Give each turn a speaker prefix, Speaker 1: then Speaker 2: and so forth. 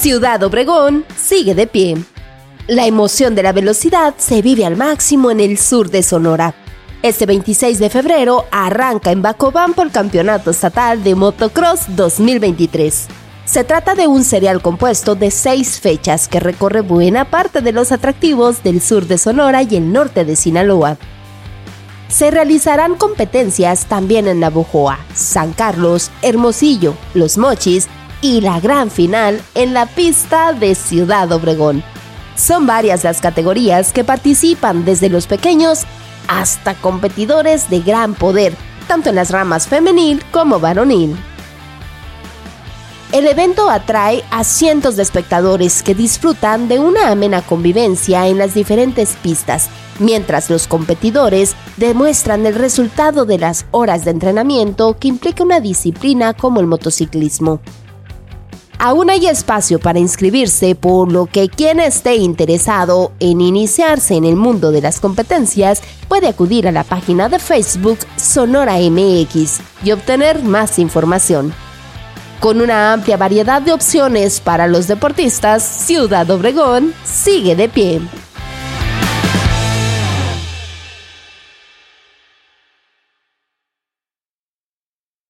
Speaker 1: Ciudad Obregón sigue de pie. La emoción de la velocidad se vive al máximo en el sur de Sonora. Este 26 de febrero arranca en Bacobampo el Campeonato Estatal de Motocross 2023. Se trata de un serial compuesto de seis fechas que recorre buena parte de los atractivos del sur de Sonora y el norte de Sinaloa. Se realizarán competencias también en Navojoa, San Carlos, Hermosillo, Los Mochis y la gran final en la pista de Ciudad Obregón. Son varias las categorías que participan desde los pequeños hasta competidores de gran poder, tanto en las ramas femenil como varonil. El evento atrae a cientos de espectadores que disfrutan de una amena convivencia en las diferentes pistas, mientras los competidores demuestran el resultado de las horas de entrenamiento que implica una disciplina como el motociclismo. Aún hay espacio para inscribirse, por lo que quien esté interesado en iniciarse en el mundo de las competencias puede acudir a la página de Facebook Sonora MX y obtener más información. Con una amplia variedad de opciones para los deportistas, Ciudad Obregón sigue de pie.